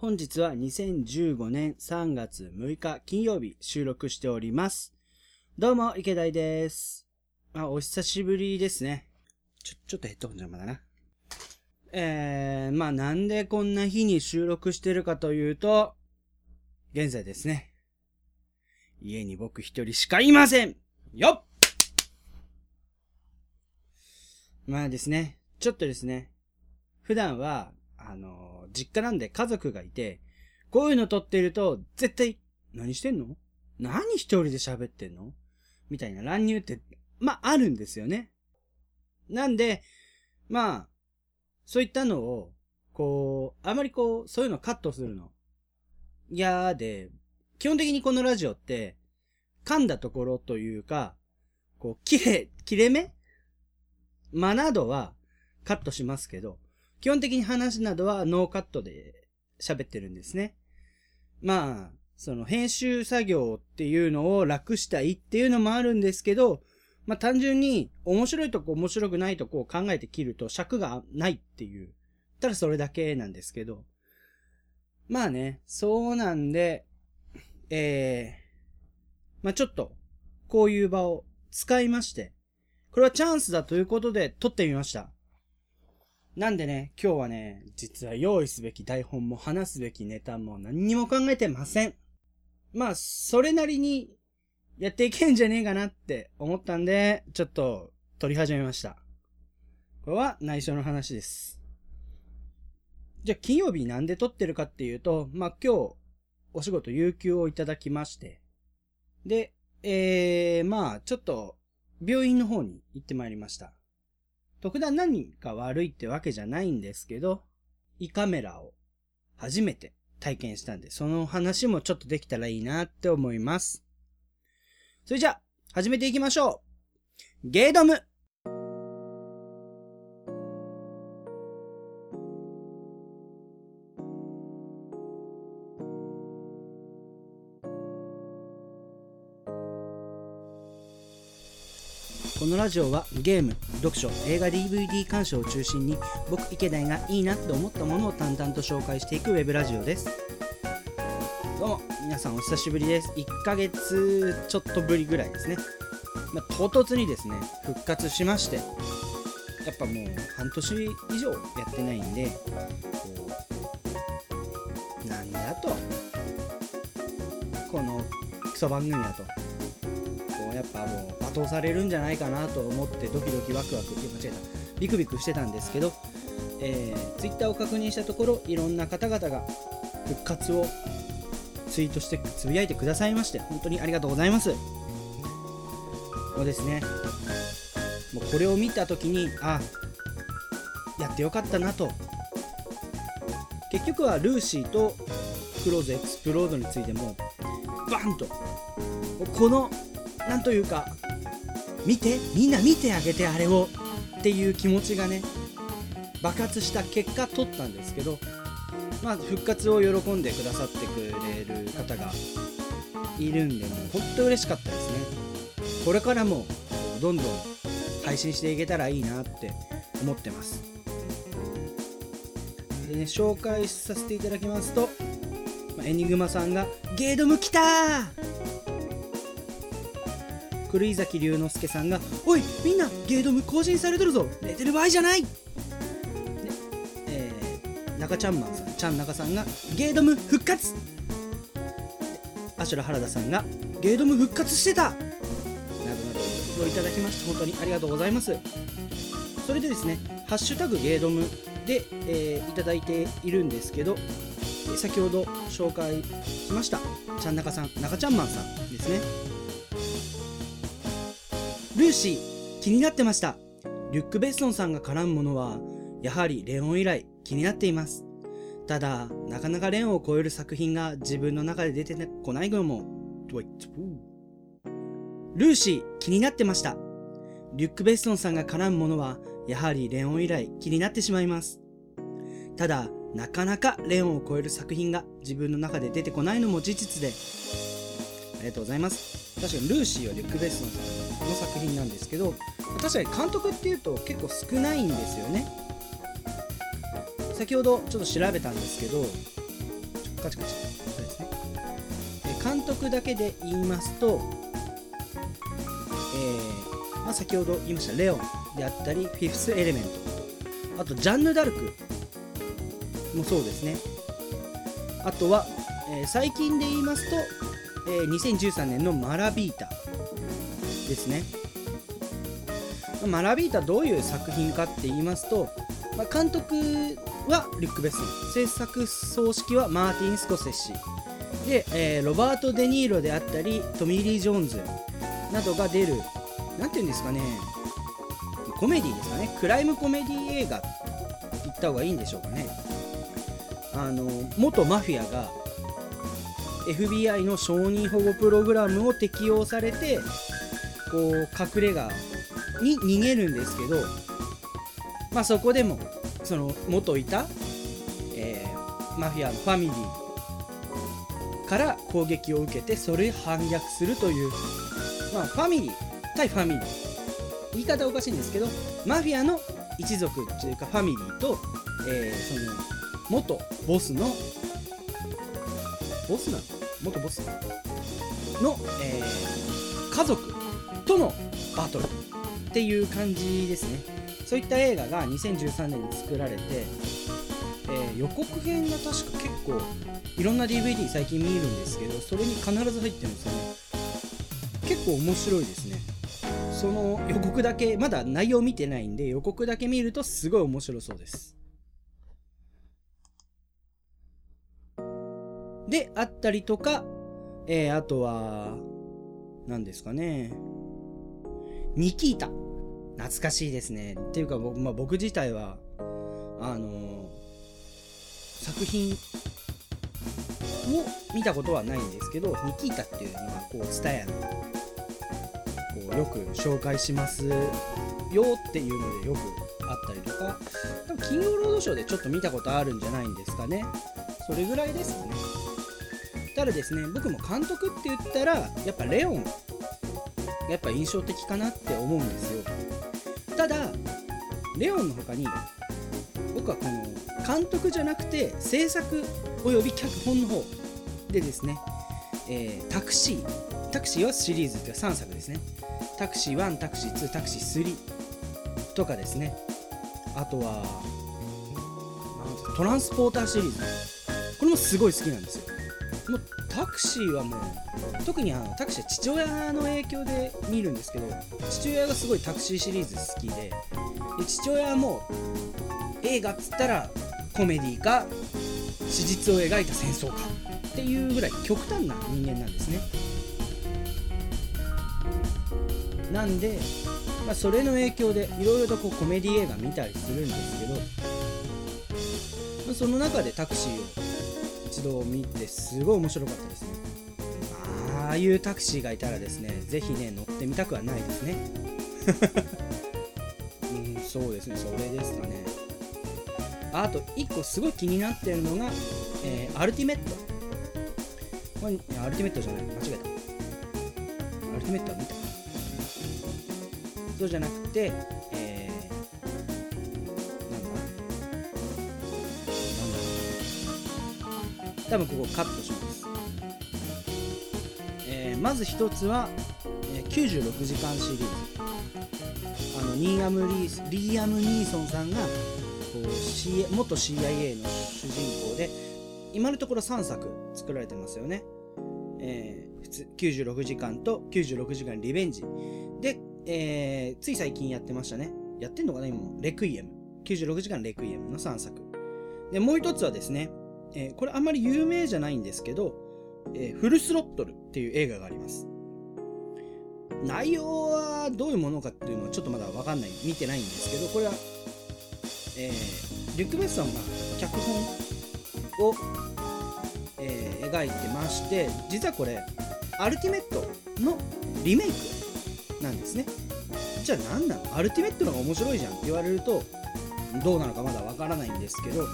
本日は2015年3月6日金曜日収録しております。どうも、池田です。あ、お久しぶりですね。ちょ、ちょっとヘッドホン邪魔だな。えー、まあなんでこんな日に収録してるかというと、現在ですね。家に僕一人しかいませんよっまあですね、ちょっとですね、普段は、あの、実家なんで家族がいて、こういうの撮ってると、絶対、何してんの？何一人で喋ってんの？みたいな乱入って、まあ、あるんですよね。なんで、まあ、そういったのを、こう、あまりこう、そういうのカットするの、嫌で、基本的にこのラジオって、噛んだところというか、こう、切れ、切れ目？間などはカットしますけど、基本的に話などはノーカットで喋ってるんですね。まあ、その編集作業っていうのを楽したいっていうのもあるんですけど、まあ単純に面白いとこ面白くないとこを考えて切ると尺がないっていう。ただそれだけなんですけど。まあね、そうなんで、えー、まあちょっと、こういう場を使いまして、これはチャンスだということで撮ってみました。なんでね、今日はね、実は用意すべき台本も話すべきネタも何にも考えてません。まあ、それなりにやっていけんじゃねえかなって思ったんで、ちょっと撮り始めました。これは内緒の話です。じゃあ金曜日なんで撮ってるかっていうと、まあ今日お仕事有給をいただきまして、で、えー、まあちょっと病院の方に行ってまいりました。特段何か悪いってわけじゃないんですけど、胃カメラを初めて体験したんで、その話もちょっとできたらいいなって思います。それじゃあ、始めていきましょうゲードムこのラジオはゲーム、読書、映画 DVD 鑑賞を中心に僕池田がいいなって思ったものを淡々と紹介していくウェブラジオです。どうも皆さんお久しぶりです。1ヶ月ちょっとぶりぐらいですね、まあ、唐突にですね復活しましてやっぱもう半年以上やってないんでなんだと。このクソ番組だと。やっぱもう罵倒されるんじゃないかなと思ってドキドキワクワク間違えた。ビクビクしてたんですけど、えー、Twitter を確認したところいろんな方々が復活をツイートしてつぶやいてくださいまして本当にありがとうございます。そうですね。もうこれを見た時にあやってよかったなと。結局はルーシーとクローズエクスプロードについてもバンと。このなんというか見てみんな見てあげてあれをっていう気持ちがね爆発した結果取ったんですけどまあ復活を喜んでくださってくれる方がいるんでもう本当嬉しかったですね。これからもどんどん配信していけたらいいなって思ってます。でね紹介させていただきますとエニグマさんが「ゲードム来た狂井崎龍之介さんが「おいみんなゲードム更新されてるぞ寝てる場合じゃない!」えー、中ちゃんマンさんちゃん中さんが「ゲードム復活!」アシュラ原田さんが「ゲードム復活してた!」などなどをいただきまして本当にありがとうございますそれでですね「ハッシュタグゲードムで」えー、いただいているんですけど先ほど紹介しましたちゃん中さん中ちゃんマンさんですねルーシー、気になってました。リュック・ベッソンさんが絡むものは、やはりレオン以来気になっています。ただ、なかなかレオンを超える作品が自分の中で出てこないのも、ルーシー、気になってました。リュック・ベッソンさんが絡むものは、やはりレオン以来気になってしまいます。ただ、なかなかレオンを超える作品が自分の中で出てこないのも事実で、ありがとうございます。確かにルーシーはリュック・ベッソンさんの作品なんですけど確かに監督っていうと結構少ないんですよね。先ほどちょっと調べたんですけどカチカチ。そうですね。監督だけで言いますとえーまあ、先ほど言いましたレオンであったりフィフスエレメント。あとジャンヌ・ダルク。もそうですね。あとは、えー最近で言いますと、えー2013年のマラビータ。ですね。マラビータどういう作品かって言いますと、まあ、監督はリュック・ベッソン。制作総指揮はマーティン・スコセッシ。で、えーロバート・デ・ニーロであったりトミー・リー・ジョーンズなどが出るなんていうんですかねコメディですかね。クライムコメディ映画って言った方がいいんでしょうかね。あの元マフィアが FBI の承認保護プログラムを適用されてこう隠れ家に逃げるんですけどまあそこでもその元いた、えーマフィアのファミリーから攻撃を受けてそれ反逆するというまあファミリー対ファミリー。言い方おかしいんですけどマフィアの一族というかファミリーと、えーその元ボスのボスなの？元ボス？の、えー家族とのバトルっていう感じですね。そういった映画が2013年に作られて、えー予告編が確か結構いろんな DVD 最近見るんですけどそれに必ず入ってるんですよね。結構面白いですね。その予告だけまだ内容見てないんで予告だけ見るとすごい面白そうです。であったりとか、えーあとは何ですかね。ニキータ懐かしいですね。っていうか僕,、まあ、僕自体はあのー作品を見たことはないんですけどニキータっていうのはこうツタヤのこうよく紹介しますよっていうのでよくあったりとか多分金曜ロードショーでちょっと見たことあるんじゃないんですかね。それぐらいですかね。ただですね僕も監督って言ったらやっぱレオンやっぱ印象的かなって思うんですよ。ただレオンの他に僕はこの監督じゃなくて制作および脚本の方でですね、えータクシータクシーはシリーズっていうか3作ですね。タクシー1タクシー2タクシー3とかですね。あとはトランスポーターシリーズ。これもすごい好きなんですよ。もうタクシーはもう特にあのタクシーは父親の影響で見るんですけど父親がすごいタクシーシリーズ好きでで父親はもう映画っつったらコメディか史実を描いた戦争かっていうぐらい極端な人間なんですね。なんで、まあ、それの影響でいろいろとこうコメディ映画見たりするんですけど、まあその中でタクシーを一度見てすごい面白かったですね。ああいうタクシーがいたらですねぜひね乗ってみたくはないですね。うんそうですねそれですかね。あと1個すごい気になってるのが、えーアルティメット。これアルティメットじゃない。間違えた。アルティメットは見た。そうじゃなくて多分ここカットします、えーまず一つは、えー96時間シリーズ。あのニーアムリースリーアム・ニーソンさんがこう、C、元 CIA の主人公で今のところ3作作られてますよね、えー96時間と96時間リベンジ。で、えーつい最近やってましたね。やってんのかな今も。レクイエム。96時間レクイエムの3作。でもう一つはですね、えーこれあんまり有名じゃないんですけど、えーフルスロットルっていう映画があります。内容はどういうものかっていうのはちょっとまだわかんない。見てないんですけどこれは、えーリュック・ベッソンが脚本を、えー描いてまして実はこれアルティメットのリメイクなんですね。じゃあ何なの？アルティメットの方が面白いじゃんって言われるとどうなのかまだわからないんですけど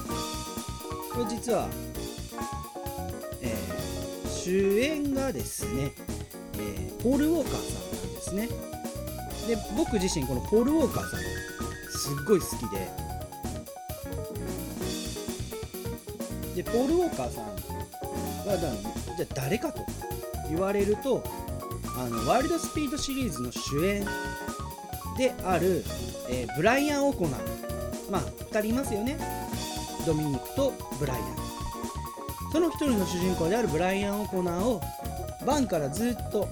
これ実は、えー主演がですね、えーポール・ウォーカーさんなんですね。で僕自身このポール・ウォーカーさんすっごい好きで。でポール・ウォーカーさんまあ、だじゃ誰かと言われるとあのワイルドスピードシリーズの主演である、えーブライアン・オコナー。まあ2人いますよね。ドミニとブライアン。その1人の主人公であるブライアン・オコナーをバンからずっと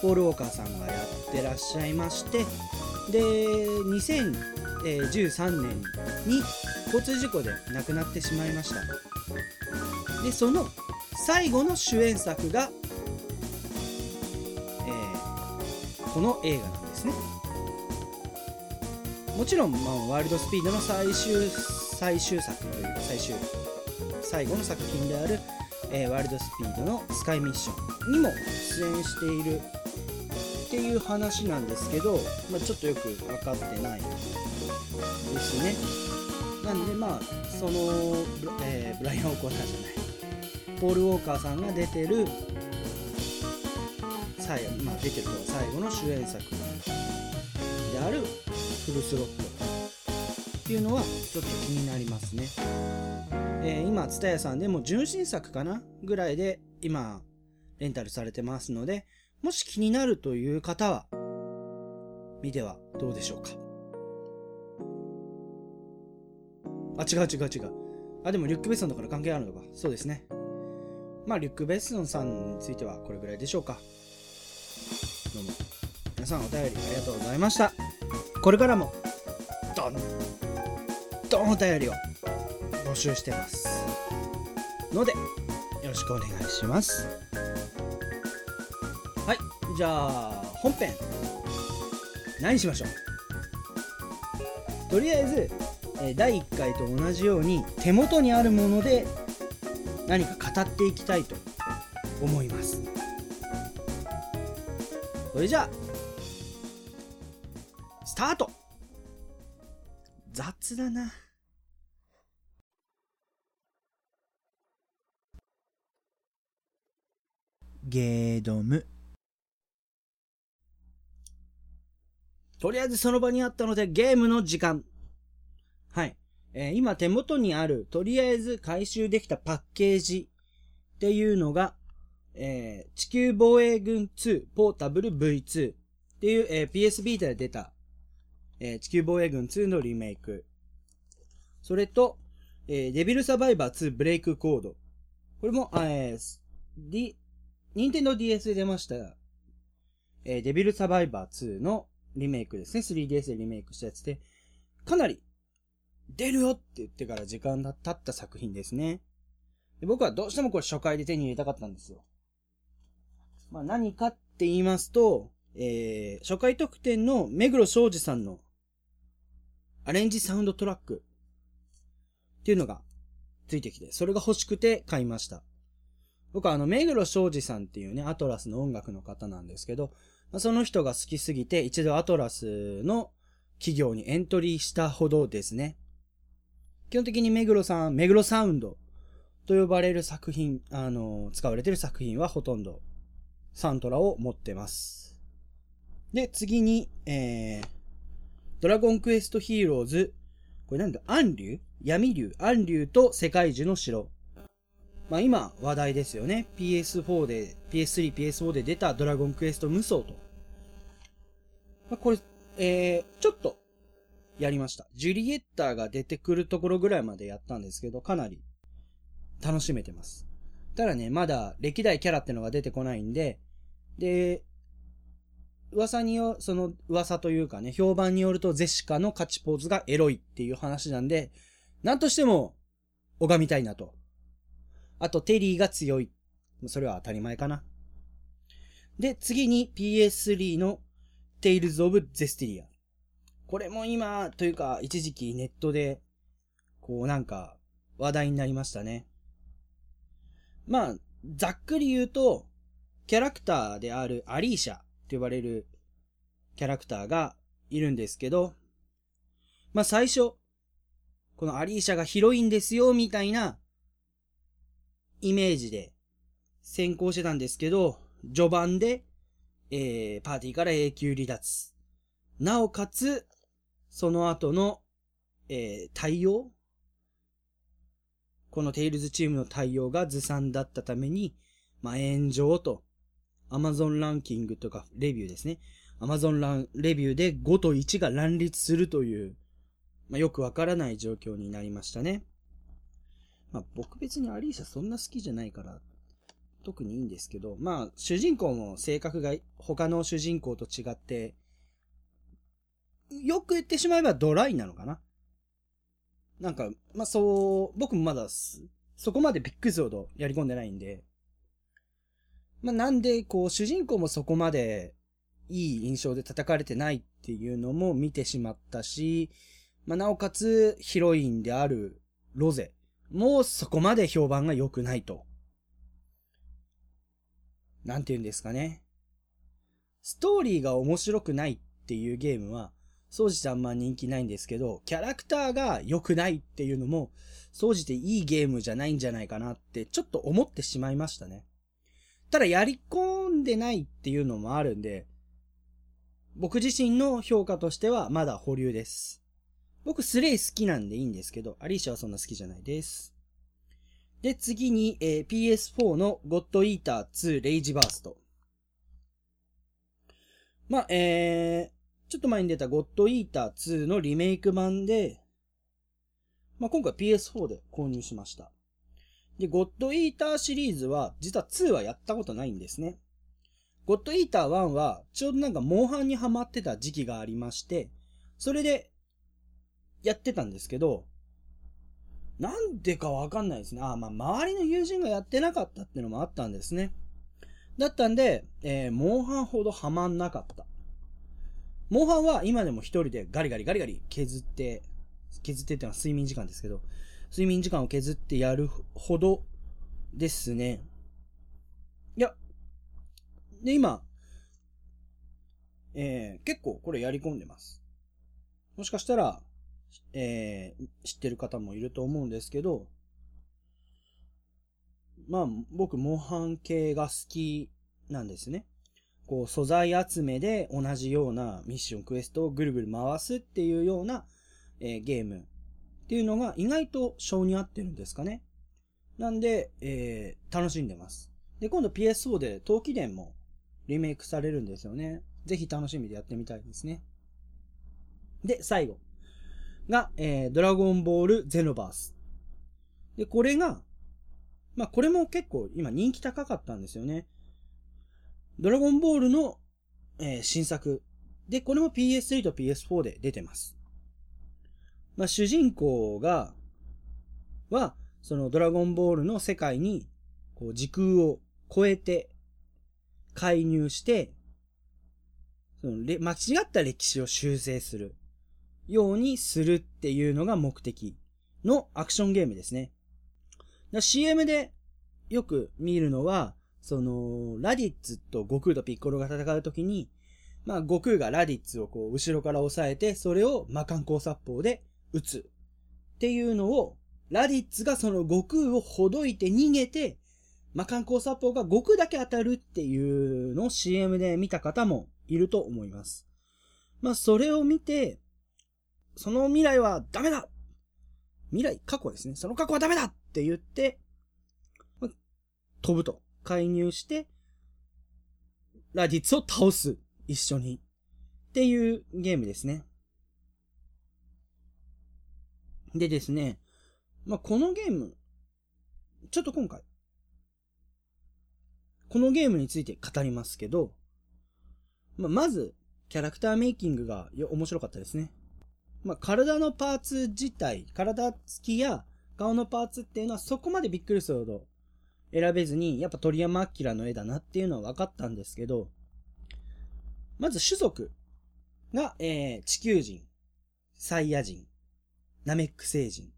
ポール・ウォーカーさんがやってらっしゃいましてで2013年に交通事故で亡くなってしまいました。でその最後の主演作が、えーこの映画なんですね。もちろん、まあ、ワイルドスピードの最終最終作というか最終最後の作品である、えーワイルドスピードのスカイミッションにも出演しているっていう話なんですけど、まあ、ちょっとよく分かってないですね。なんでまあそのブ,、えーブライアン・オコナーじゃない。ポール・ウォーカーさんが出てる最後、まあ、出てるの最後の主演作であるフルスロット。っていうのはちょっと気になりますね、えー今ツタヤさんでも純真作かなぐらいで今レンタルされてますのでもし気になるという方は見てはどうでしょうか。あ違う違う違う。あでもリュック・ベッソンだから関係あるのか。そうですね。まあリュック・ベッソンさんについてはこれぐらいでしょうか。どうも。皆さんお便りありがとうございました。これからもどんどんお便りを募集してます。のでよろしくお願いします。はいじゃあ本編何しましょう？とりあえず、えー第1回と同じように手元にあるもので何か語っていきたいと思います。それじゃあだな。ゲードム。とりあえずその場にあったのでゲームの時間。はい、えー今手元にあるとりあえず回収できたパッケージっていうのが、えー地球防衛軍2ポータブル V2 っていう、えー PS ビータで出た、えー地球防衛軍2のリメイク。それと、えーデビルサバイバー2ブレイクコード。これも、あえー、D、ニンテンド DS で出ました、えーデビルサバイバー2のリメイクですね。3DS でリメイクしたやつで、かなり出るよって言ってから時間が経った作品ですね。で僕はどうしてもこれ初回で手に入れたかったんですよ。まあ何かって言いますと、えー、初回特典の目黒昌司さんのアレンジサウンドトラックっていうのがついてきて、それが欲しくて買いました。僕はあの、目黒昌司さんっていうね、アトラスの音楽の方なんですけど、その人が好きすぎて一度アトラスの企業にエントリーしたほどですね。基本的に目黒さん、目黒サウンドと呼ばれる作品、あの、使われてる作品はほとんどサントラを持ってます。で、次に、えー、ドラゴンクエストヒーローズ、これなんだ、暗竜闇竜暗竜と世界樹の城。まあ今話題ですよね。PS4 で、PS3、PS4 で出たドラゴンクエスト無双と。まあこれ、えー、ちょっとやりました。ジュリエッタが出てくるところぐらいまでやったんですけど、かなり楽しめてます。ただね、まだ歴代キャラってのが出てこないんで、で、噂によ、その噂というかね、評判によるとゼシカの勝ちポーズがエロいっていう話なんで、なんとしても拝みたいなと。あと、テリーが強い。それは当たり前かな。で、次に PS3 の Tales of Zestiria。これも今、というか、一時期ネットで、こうなんか、話題になりましたね。まあ、ざっくり言うと、キャラクターであるアリーシャと呼ばれるキャラクターがいるんですけど、まあ最初、このアリーシャがヒロインですよ、みたいなイメージで先行してたんですけど、序盤で、えー、パーティーから永久離脱。なおかつ、その後の、えー、対応？このテイルズチームの対応がずさんだったために、まあ、炎上と、アマゾンランキングとかレビューですね。アマゾンラン、レビューで5と1が乱立するという、まあ、よくわからない状況になりましたね。まあ、僕別にアリーシャそんな好きじゃないから、特にいいんですけど、まあ、主人公も性格が他の主人公と違って、よく言ってしまえばドライなのかな。なんか、まあ、そう、僕もまだそこまでビッグゾードやり込んでないんで、まあ、なんで、こう、主人公もそこまでいい印象で叩かれてないっていうのも見てしまったし、まあ、なおかつヒロインであるロゼもそこまで評判が良くないと。なんて言うんですかね。ストーリーが面白くないっていうゲームは、総じてあんま人気ないんですけど、キャラクターが良くないっていうのも、総じていいゲームじゃないんじゃないかなってちょっと思ってしまいましたね。ただやり込んでないっていうのもあるんで、僕自身の評価としてはまだ保留です。僕スレイ好きなんでいいんですけど、アリーシャはそんな好きじゃないです。で、次に、えー、PS4 のゴッドイーター2レイジバースト。まあ、えー、ちょっと前に出たゴッドイーター2のリメイク版で、まあ、今回 PS4 で購入しました。で、ゴッドイーターシリーズは、実は2はやったことないんですね。ゴッドイーター1は、ちょうどなんかモンハンにハマってた時期がありまして、それで、やってたんですけど、なんでかわかんないですね。あ、まあ、周りの友人がやってなかったってのもあったんですね。だったんで、えー、モンハンほどハマんなかった。モンハンは今でも一人でガリガリガリガリ削って、削ってってのは睡眠時間ですけど、睡眠時間を削ってやるほどですね。いや、で、今、えー、結構これやり込んでます。もしかしたら、えー、知ってる方もいると思うんですけど、まあ、僕、モンハン系が好きなんですね。こう、素材集めで同じようなミッション、クエストをぐるぐる回すっていうような、えー、ゲームっていうのが意外と性に合ってるんですかね。なんで、えー、楽しんでます。で、今度 PS4 で陶器伝もリメイクされるんですよね。ぜひ楽しみでやってみたいですね。で、最後。が、えー、ドラゴンボールゼノバース。で、これが、まあ、これも結構今人気高かったんですよね。ドラゴンボールの、えー、新作。で、これも PS3 と PS4 で出てます。まあ、主人公が、は、そのドラゴンボールの世界に、こう時空を超えて、介入して、その間違った歴史を修正するようにするっていうのが目的のアクションゲームですね。CM でよく見るのは、その、ラディッツと悟空とピッコロが戦うときに、まあ、悟空がラディッツをこう、後ろから押さえて、それを魔漢光殺法で撃つ。っていうのを、ラディッツがその悟空をほどいて逃げて、魔漢光殺法が悟空だけ当たるっていうのを CM で見た方もいると思います。まあ、それを見て、その未来はダメだ未来、過去ですね。その過去はダメだって言って、飛ぶと。介入して、ラディッツを倒す。一緒に。っていうゲームですね。でですね、まあ、このゲーム、ちょっと今回、このゲームについて語りますけど、まあ、まず、キャラクターメイキングが面白かったですね。まあ、体のパーツ自体、体つきや顔のパーツっていうのはそこまでびっくりするほど選べずに、やっぱ鳥山明の絵だなっていうのは分かったんですけど、まず種族が、えー、地球人、サイヤ人、ナメック星人。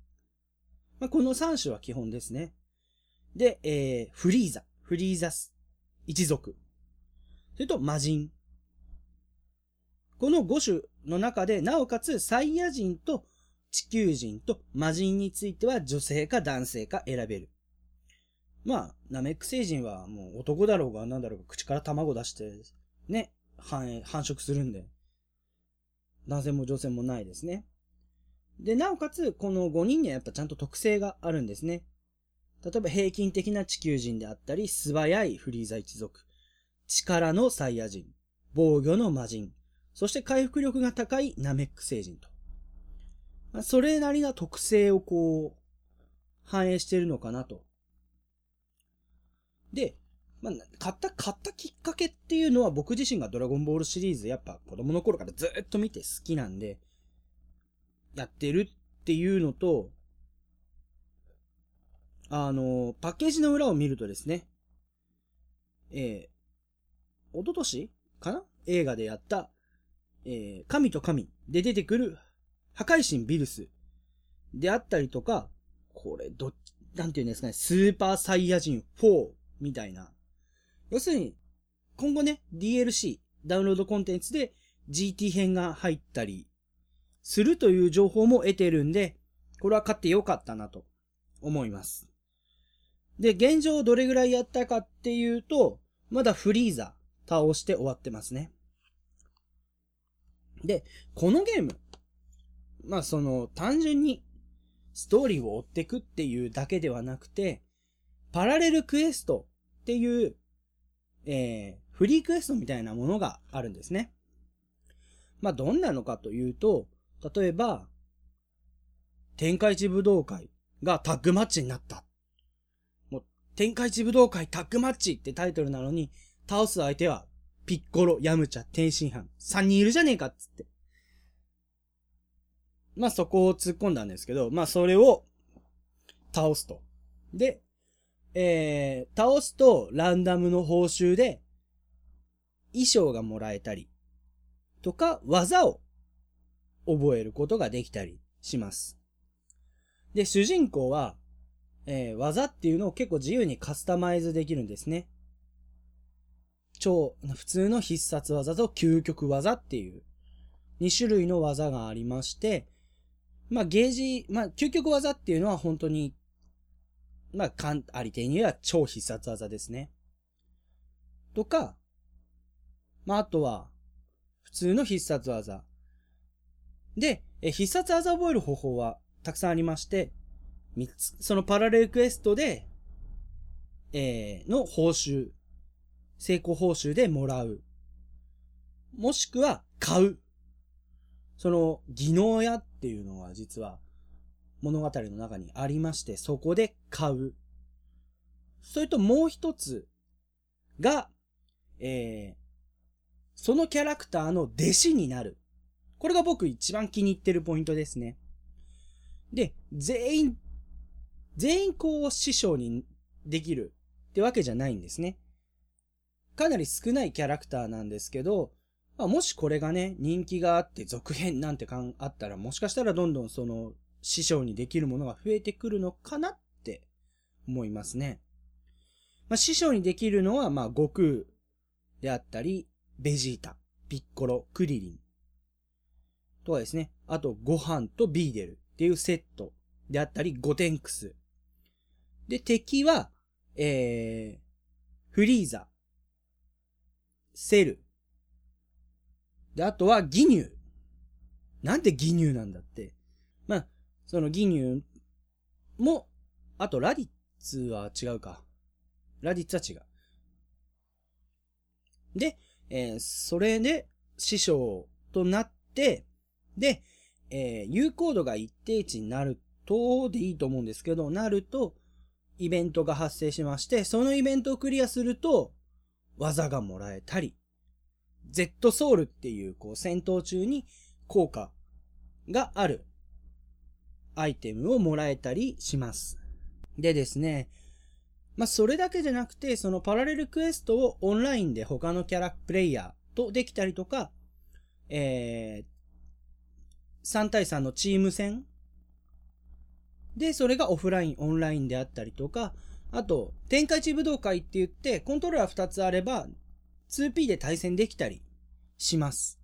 まあ、この3種は基本ですね。で、えー、フリーザ、フリーザス、一族。それと魔人。この5種の中で、なおかつサイヤ人と地球人と魔人については女性か男性か選べる。まあ、ナメック星人はもう男だろうが何だろうが口から卵出して、ね、繁殖するんで。男性も女性もないですね。で、なおかつ、この5人にはやっぱちゃんと特性があるんですね。例えば平均的な地球人であったり、素早いフリーザ一族、力のサイヤ人、防御の魔人、そして回復力が高いナメック星人と。まあ、それなりな特性をこう、反映してるのかなと。で、まあ、買った、買ったきっかけっていうのは僕自身がドラゴンボールシリーズやっぱ子供の頃からずっと見て好きなんで、やってるっていうのと、あの、パッケージの裏を見るとですね、えー、おととしかな？映画でやった、えー、神と神で出てくる破壊神ビルスであったりとか、これ、ど、なんていうんですかね、スーパーサイヤ人4みたいな。要するに、今後ね、DLC、ダウンロードコンテンツで GT 編が入ったりするという情報も得てるんで、これは買ってよかったなと思います。で、現状どれぐらいやったかっていうと、まだフリーザ倒して終わってますね。で、このゲーム、まあその単純にストーリーを追っていくっていうだけではなくて、パラレルクエストっていう、えー、フリークエストみたいなものがあるんですね。まあどんなのかというと、例えば、天下一武道会がタッグマッチになった。もう天下一武道会タッグマッチってタイトルなのに、倒す相手は、ピッコロ、ヤムチャ、天津飯、3人いるじゃねえかっつって。まあそこを突っ込んだんですけど、まあそれを倒すと。で、えー、倒すとランダムの報酬で衣装がもらえたり、とか技を覚えることができたりします。で、主人公はえー、技っていうのを結構自由にカスタマイズできるんですね。超、普通の必殺技と究極技っていう2種類の技がありまして、まあゲージ、まあ究極技っていうのは本当に、まあかん、ありていには超必殺技ですね。とか、まああとは、普通の必殺技。で、え必殺技を覚える方法はたくさんありまして、三つ、そのパラレルクエストで、えー、の報酬、成功報酬でもらう。もしくは、買う。その、技能屋っていうのは実は、物語の中にありまして、そこで買う。それともう一つが、えー、そのキャラクターの弟子になる。これが僕一番気に入ってるポイントですね。で、全員全員こう師匠にできるってわけじゃないんですね。かなり少ないキャラクターなんですけど、まあ、もしこれがね、人気があって続編なんてんあったら、もしかしたらどんどんその師匠にできるものが増えてくるのかなって思いますね。まあ、師匠にできるのは、まあ、悟空であったり、ベジータ、ピッコロ、クリリン。とかですね。あと、ご飯とビーデルっていうセットであったり、ゴテンクスで、敵は、えー、フリーザ、セル。で、あとはギニュー。なんでギニューなんだって。まあ、そのギニューも、あとラディッツは違うか。ラディッツは違う。で、えー、それで師匠となって、で、えー、有効度が一定値になるとでいいと思うんですけど、なると、イベントが発生しまして、そのイベントをクリアすると、技がもらえたり、Z ソウルっていう、こう、戦闘中に効果があるアイテムをもらえたりします。でですね、まあ、それだけじゃなくて、そのパラレルクエストをオンラインで他のキャラプレイヤーとできたりとか、えー、3対3のチーム戦で、それがオフライン、オンラインであったりとか、あと、天下一武道会って言って、コントローラー2つあれば、2P で対戦できたりします。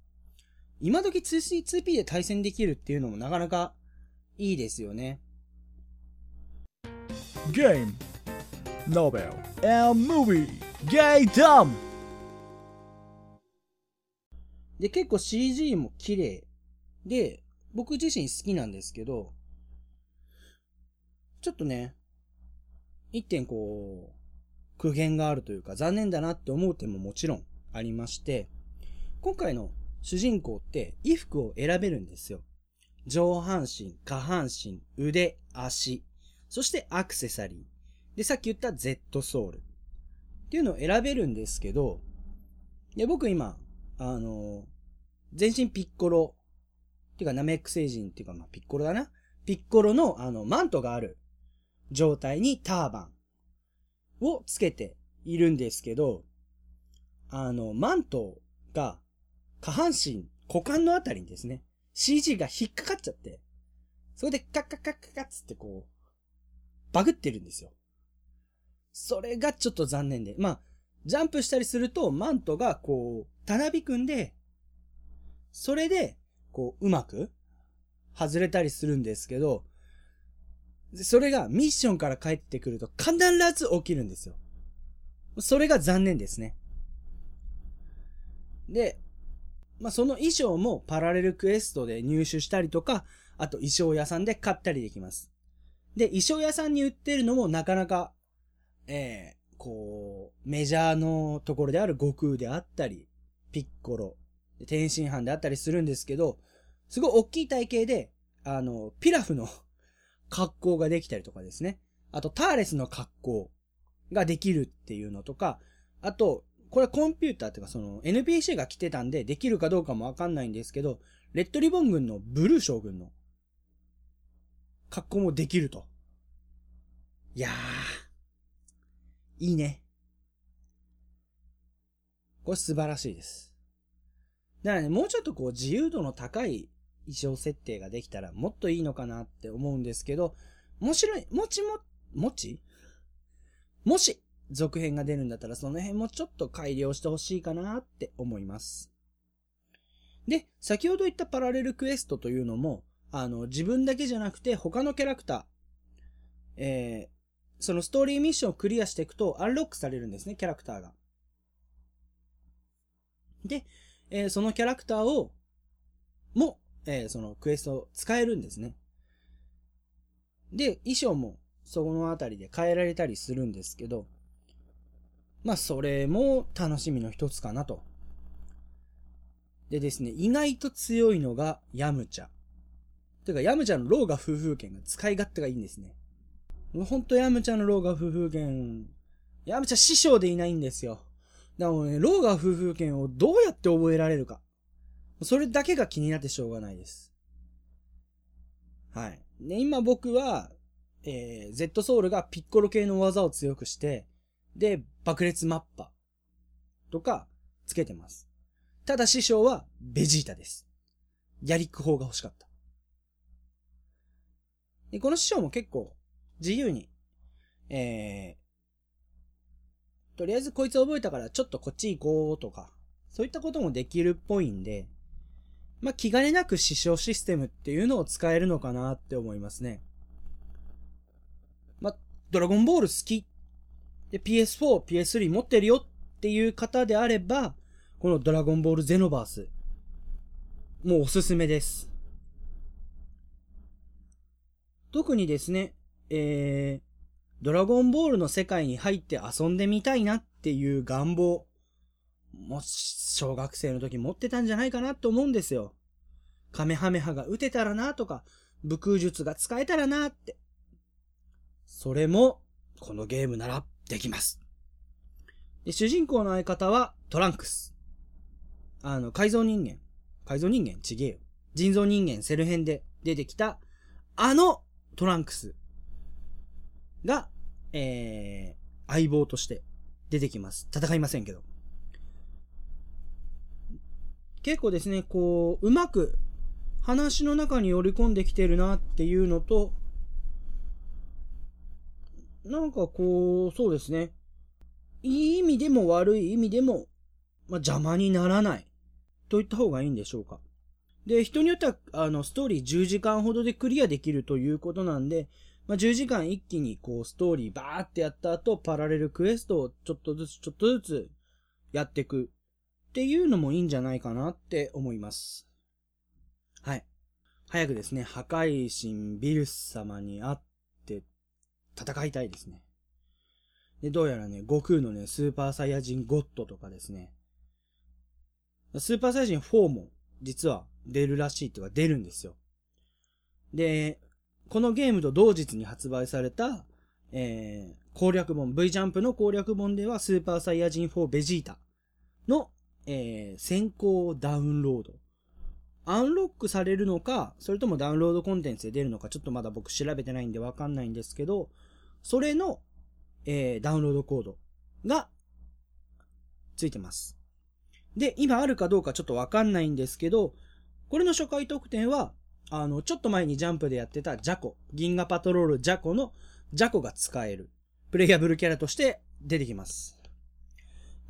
今時 2C、2P で対戦できるっていうのもなかなかいいですよね。ゲーム、ノベル、and movie、ゲイダムで、結構 CG も綺麗で、僕自身好きなんですけど、ちょっとね、一点こう、苦言があるというか残念だなって思う点ももちろんありまして、今回の主人公って衣服を選べるんですよ。上半身、下半身、腕、足、そしてアクセサリー。で、さっき言った Z ソウル。っていうのを選べるんですけど、で僕今、あの、全身ピッコロ、っていうかナメック星人っていうかまあピッコロだな。ピッコロのあのマントがある状態にターバンをつけているんですけど、あの、マントが下半身、股間のあたりにですね、CG が引っかかっちゃって、それでカッカッカッカッカッつってこう、バグってるんですよ。それがちょっと残念で。まあ、ジャンプしたりすると、マントがこう、たなびくんで、それで、こう、うまく、外れたりするんですけど、それがミッションから帰ってくると必ず起きるんですよ。それが残念ですね。で、まあ、その衣装もパラレルクエストで入手したりとか、あと衣装屋さんで買ったりできます。で、衣装屋さんに売ってるのもなかなか、えー、こう、メジャーのところである悟空であったり、ピッコロ、天津飯であったりするんですけど、すごい大きい体型で、あの、ピラフの格好ができたりとかですね。あと、ターレスの格好ができるっていうのとか、あと、これコンピューターっていうかその NPC が来てたんでできるかどうかもわかんないんですけど、レッドリボン軍のブルー将軍の格好もできると。いやー、いいね。これ素晴らしいです。だからね、もうちょっとこう自由度の高い衣装設定ができたらもっといいのかなって思うんですけど、もしろ、もちも、もち？もし、続編が出るんだったらその辺もちょっと改良してほしいかなって思います。で、先ほど言ったパラレルクエストというのも、あの、自分だけじゃなくて他のキャラクター、えー、そのストーリーミッションをクリアしていくとアンロックされるんですね、キャラクターが。で、えーそのキャラクターを、も、えーそのクエストを使えるんですね。で、衣装もそこのあたりで変えられたりするんですけど、まあそれも楽しみの一つかなと。でですね、意外と強いのがヤムチャ。てかヤムチャのローガ夫婦剣が使い勝手がいいんですね。ほんとヤムチャのローガ夫婦剣、ヤムチャ師匠でいないんですよ。だからね、ローガ夫婦剣をどうやって覚えられるか。それだけが気になってしょうがないです。はい。で、今僕は、えー、Z ソウルがピッコロ系の技を強くして、で、爆裂マッパとかつけてます。ただ師匠はベジータです。ヤリック砲が欲しかった。で、この師匠も結構自由に、えー、とりあえずこいつ覚えたからちょっとこっち行こうとか、そういったこともできるっぽいんで、まあ、気兼ねなく師匠システムっていうのを使えるのかなって思いますね。まあ、ドラゴンボール好き。で、PS4、PS3 持ってるよっていう方であれば、このドラゴンボールゼノバース、もうおすすめです。特にですね、えー、ドラゴンボールの世界に入って遊んでみたいなっていう願望、もし、小学生の時持ってたんじゃないかなと思うんですよ。カメハメハが撃てたらなとか、武空術が使えたらなって。それも、このゲームならできます。で、主人公の相方はトランクス。あの、改造人間。改造人間ちげえよ。人造人間セル編で出てきた、あのトランクスが、えー、相棒として出てきます。戦いませんけど。結構ですね、こう、うまく話の中に織り込んできてるなっていうのと、なんかこう、そうですね。いい意味でも悪い意味でも、まあ、邪魔にならない。と言った方がいいんでしょうか。で、人によっては、あの、ストーリー10時間ほどでクリアできるということなんで、まあ、10時間一気にこう、ストーリーバーってやった後、パラレルクエストをちょっとずつちょっとずつやっていくっていうのもいいんじゃないかなって思います。はい。早くですね、破壊神ビルス様に会って戦いたいですね。で、どうやらね、悟空のね、スーパーサイヤ人ゴッドとかですね。スーパーサイヤ人4も、実は出るらしいっていうか出るんですよ。で、このゲームと同日に発売された、えー、攻略本、V ジャンプの攻略本では、スーパーサイヤ人4ベジータの、えー、先行ダウンロード。アンロックされるのか、それともダウンロードコンテンツで出るのか、ちょっとまだ僕調べてないんでわかんないんですけど、それの、えー、ダウンロードコードが、ついてます。で、今あるかどうかちょっとわかんないんですけど、これの初回特典は、あの、ちょっと前にジャンプでやってたジャコ、銀河パトロールジャコのジャコが使える、プレイヤブルキャラとして出てきます。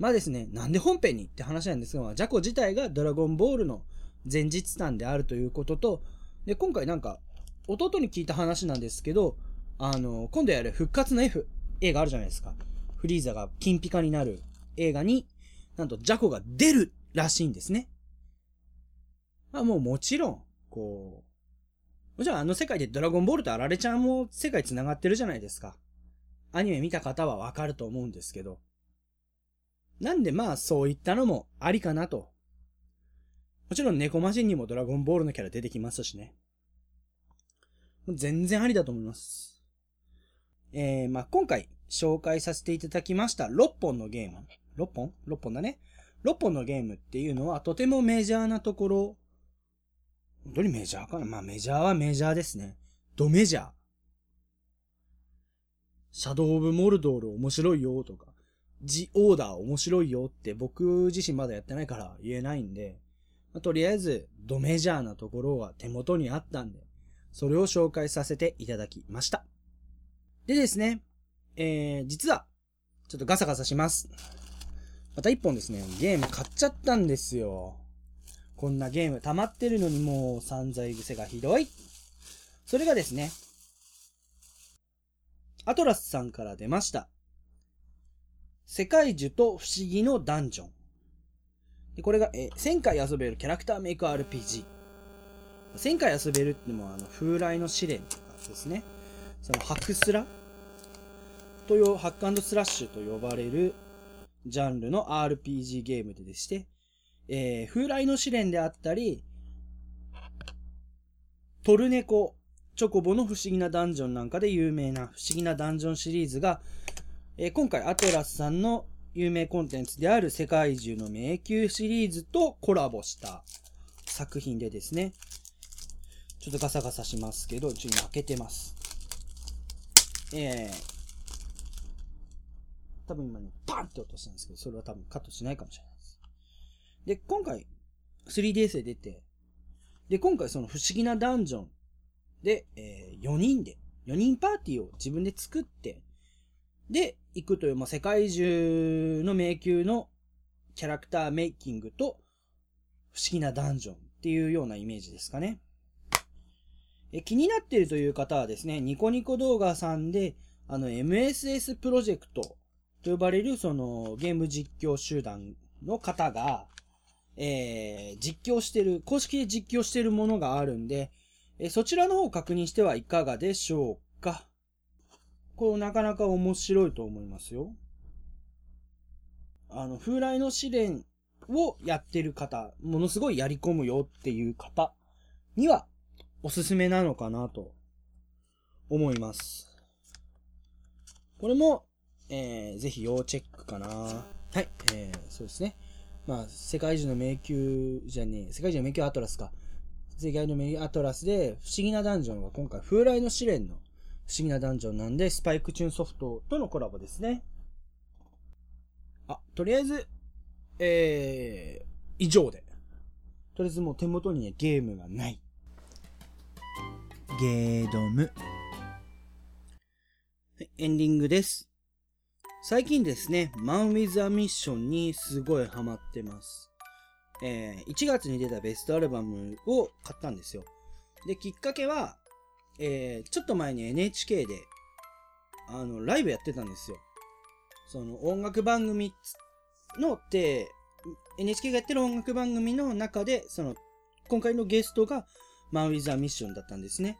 まあですね、なんで本編にって話なんですが、ジャコ自体がドラゴンボールの前日譚であるということと、で、今回なんか、弟に聞いた話なんですけど、あの、今度やる復活の F 映画あるじゃないですか。フリーザが金ピカになる映画に、なんとジャコが出るらしいんですね。まあもうもちろん、こう、もちろんあの世界でドラゴンボールとあられちゃんも世界繋がってるじゃないですか。アニメ見た方はわかると思うんですけど。なんでまあそういったのもありかなともちろん猫マジンにもドラゴンボールのキャラ出てきますしね。全然ありだと思います。えー、まあ、今回紹介させていただきました6本のゲーム。6本 ?6 本だね。6本のゲームっていうのはとてもメジャーなところ。本当にメジャーかな？まあメジャーはメジャーですね。ドメジャー。シャドウ・オブ・モルドール面白いよとか、ジ・オーダー面白いよって僕自身まだやってないから言えないんで、まあ、とりあえず、ドメジャーなところは手元にあったんで、それを紹介させていただきました。でですね、えー、実は、ちょっとガサガサします。また一本ですね、ゲーム買っちゃったんですよ。こんなゲーム溜まってるのにもう散財癖がひどい。それがですね、アトラスさんから出ました。世界樹と不思議のダンジョン。でこれが、え1000回遊べるキャラクターメイク RPG。1000回遊べるってのも、あの、風来の試練とかですね。その、ハクスラという、ハックスラッシュと呼ばれるジャンルの RPG ゲームででして、えー、風来の試練であったり、トルネコ、チョコボの不思議なダンジョンなんかで有名な不思議なダンジョンシリーズが、え、今回アトラスさんの有名コンテンツである世界中の迷宮シリーズとコラボした作品でですね、ちょっとガサガサしますけど、ちょっと開けてます。えー、多分今ね、パンって落としたんですけど、それは多分カットしないかもしれないです。で、今回、3DS で出て、で、今回その不思議なダンジョンで、えー、4人で、4人パーティーを自分で作って、で、行くという、まあ、世界中の迷宮のキャラクターメイキングと不思議なダンジョンっていうようなイメージですかね。え気になっているという方はですね、ニコニコ動画さんで、あの、MSS プロジェクトと呼ばれるそのゲーム実況集団の方が、えー、実況してる、公式で実況してるものがあるんで、えそちらの方を確認してはいかがでしょうか。こう、なかなか面白いと思いますよ。あの、風来の試練をやってる方、ものすごいやり込むよっていう方には、おすすめなのかなと、思います。これも、えー、ぜひ要チェックかな。はい、えー、そうですね。まあ、世界中の迷宮じゃねえ、世界中の迷宮アトラスか。世界の迷宮アトラスで、不思議なダンジョンが今回、風来の試練の不思議なダンジョンなんで、スパイクチューンソフトとのコラボですね。あ、とりあえず、えー、以上で。とりあえずもう手元にね、ゲームがない。ゲードム。エンディングです。最近ですね、マン・ウィズ・ア・ミッションにすごいハマってます。えー、1月に出たベストアルバムを買ったんですよ。で、きっかけは、えー、ちょっと前に NHK で、あの、ライブやってたんですよ。その音楽番組のって、NHK がやってる音楽番組の中で、その、今回のゲストが、 MAN WITH A MISSION だったんですね。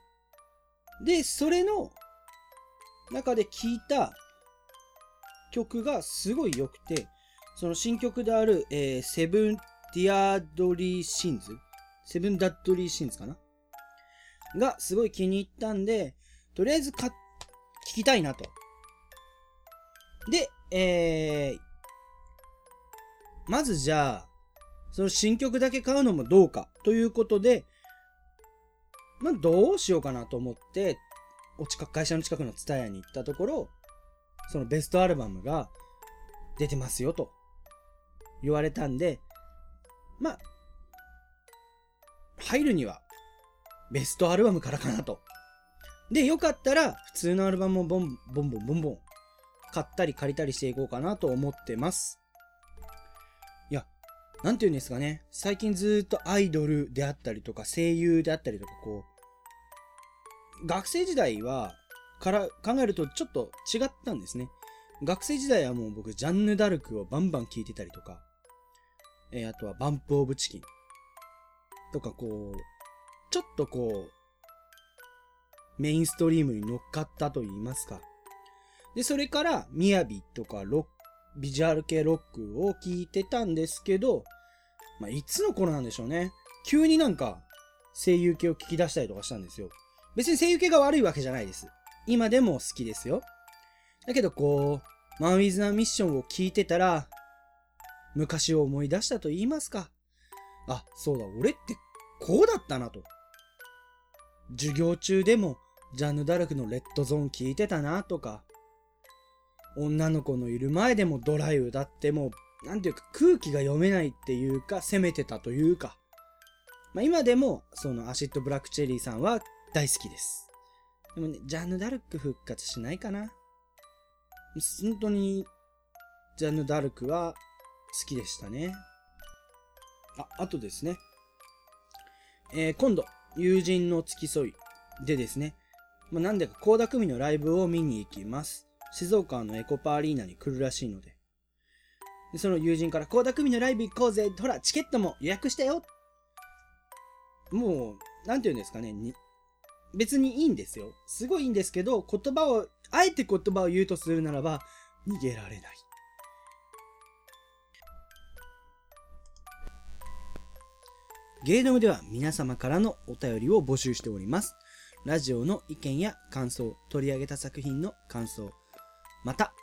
で、それの中で聞いた曲がすごい良くて、その新曲である、えー Seven Deadly Sins？ Seven Deadly Sins かな？がすごい気に入ったんで、とりあえずか、聞きたいなと。で、えー、まずじゃあ、その新曲だけ買うのもどうかということで、まあどうしようかなと思って、お近く会社の近くのツタヤに行ったところ、そのベストアルバムが出てますよと言われたんで、まあ、入るにはベストアルバムからかなと。で、よかったら普通のアルバムをボンボンボンボンボン買ったり借りたりしていこうかなと思ってます。いや、なんて言うんですかね。最近ずっとアイドルであったりとか声優であったりとかこう、学生時代は、から考えるとちょっと違ったんですね。学生時代はもう僕、ジャンヌ・ダルクをバンバン聴いてたりとか、えーあとはバンプ・オブ・チキンとかこう、ちょっとこう、メインストリームに乗っかったと言いますか。で、それから、ミヤビとかロック、ビジュアル系ロックを聴いてたんですけど、まあ、いつの頃なんでしょうね。急になんか、声優系を聞き出したりとかしたんですよ。別に声優系が悪いわけじゃないです。今でも好きですよ。だけどこう、マンウィズナミッションを聞いてたら、昔を思い出したと言いますか。あ、そうだ、俺ってこうだったなと。授業中でもジャンヌ・ダルクのレッドゾーン聞いてたなとか、女の子のいる前でもドライ歌ってもう、なんていうか空気が読めないっていうか、攻めてたというか。まあ今でも、そのアシッド・ブラック・チェリーさんは大好きです。でもね、ジャンヌ・ダルク復活しないかな。本当に、ジャンヌ・ダルクは好きでしたね。あ、あとですね。えー今度、友人の付き添いでですね、まあ、なんでか、高田組のライブを見に行きます。静岡のエコパアリーナに来るらしいので。でその友人から、高田組のライブ行こうぜほら、チケットも予約したよもう、なんて言うんですかね、に別にいいんですよ。すごいいいんですけど、言葉を、あえて言葉を言うとするならば、逃げられない。ゲームでは皆様からのお便りを募集しております。ラジオの意見や感想、取り上げた作品の感想、また、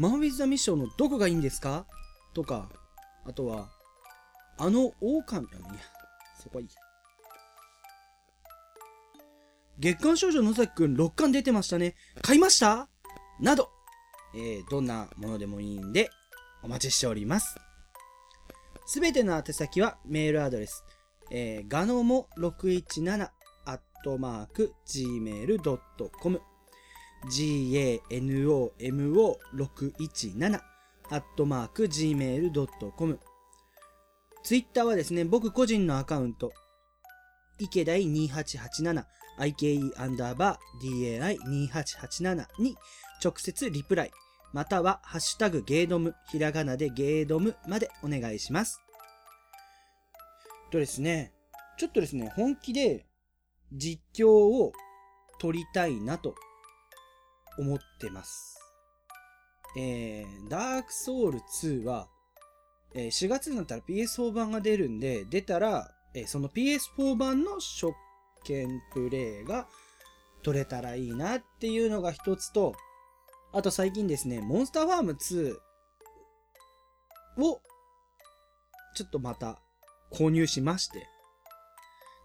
マンウィズ・ザ・ミッションのどこがいいんですか？とか、あとは、あの狼、あいや、そこはいいや。月刊少女野崎くん6巻出てましたね。買いました？など、えー、どんなものでもいいんで、お待ちしております。すべての宛先はメールアドレス、えー、ガノモ617アットマーク gmail.com ganomo617 アットマーク gmail.com ツイッターはですね、僕個人のアカウント、池田2887 ike アンダーバー dai2887 に直接リプライ、または、ハッシュタグゲードム、ひらがなでゲードムまでお願いします。とですね、ちょっとですね、本気で実況を撮りたいなと思ってます。えー、ダークソウル2は、えー4月になったら PS4 版が出るんで、出たら、えーその PS4 版の初見プレイが撮れたらいいなっていうのが一つと、あと最近ですね、モンスターファーム2を、ちょっとまた購入しまして。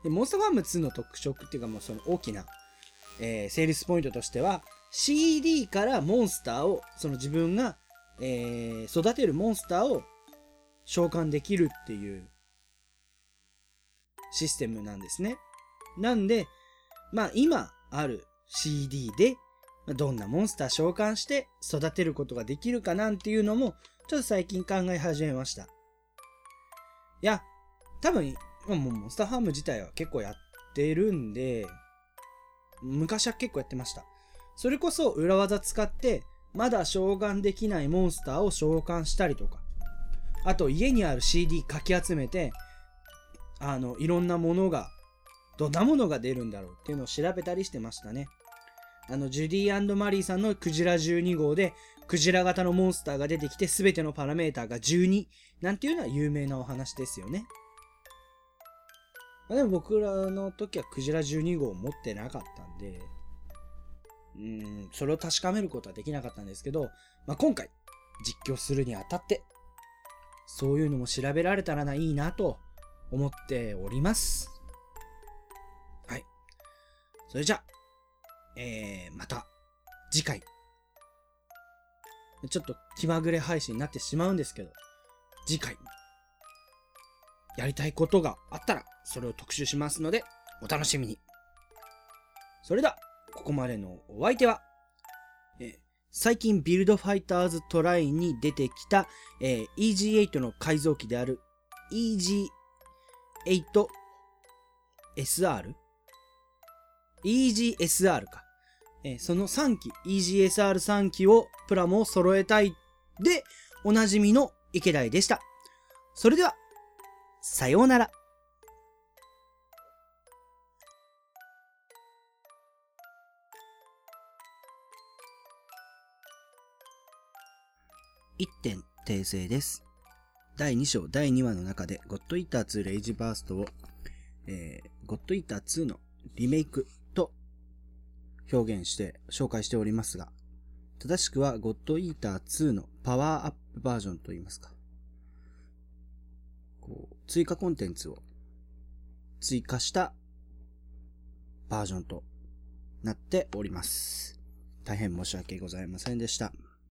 で、モンスターファーム2の特色っていうかもうその大きな、えーセールスポイントとしては、CD からモンスターを、その自分が、えー育てるモンスターを召喚できるっていうシステムなんですね。なんで、まあ今ある CD で、どんなモンスター召喚して育てることができるかなんていうのも、ちょっと最近考え始めました。いや、多分、もうモンスターファーム自体は結構やってるんで、昔は結構やってました。それこそ裏技使って、まだ召喚できないモンスターを召喚したりとか、あと家にある CD かき集めて、あの、いろんなものが、どんなものが出るんだろうっていうのを調べたりしてましたね。あの、ジュディマリーさんのクジラ12号で、クジラ型のモンスターが出てきて全てのパラメーターが12なんていうのは有名なお話ですよね。まあ、でも僕らの時はクジラ12号を持ってなかったんで、うん、それを確かめることはできなかったんですけど、まあ、今回実況するにあたって、そういうのも調べられたらないいなと思っております。はい。それじゃあ、えー、また次回ちょっと気まぐれ配信になってしまうんですけど、次回、やりたいことがあったら、それを特集しますので、お楽しみに。それでは、ここまでのお相手は、え、最近ビルドファイターズトライに出てきた、えー、EG8 の改造機である EG8SR?EGSR か。えー、その3機、EGSR3 機をプラモを揃えたいで、おなじみの池田でした。それでは、さようなら。1点訂正です。第2章第2話の中で、ゴッドイーター2レイジバーストを、えー、ゴッドイーター2のリメイク表現して紹介しておりますが、正しくはゴッドイーター2のパワーアップバージョンと言いますか。こう、追加コンテンツを追加したバージョンとなっております。大変申し訳ございませんでした。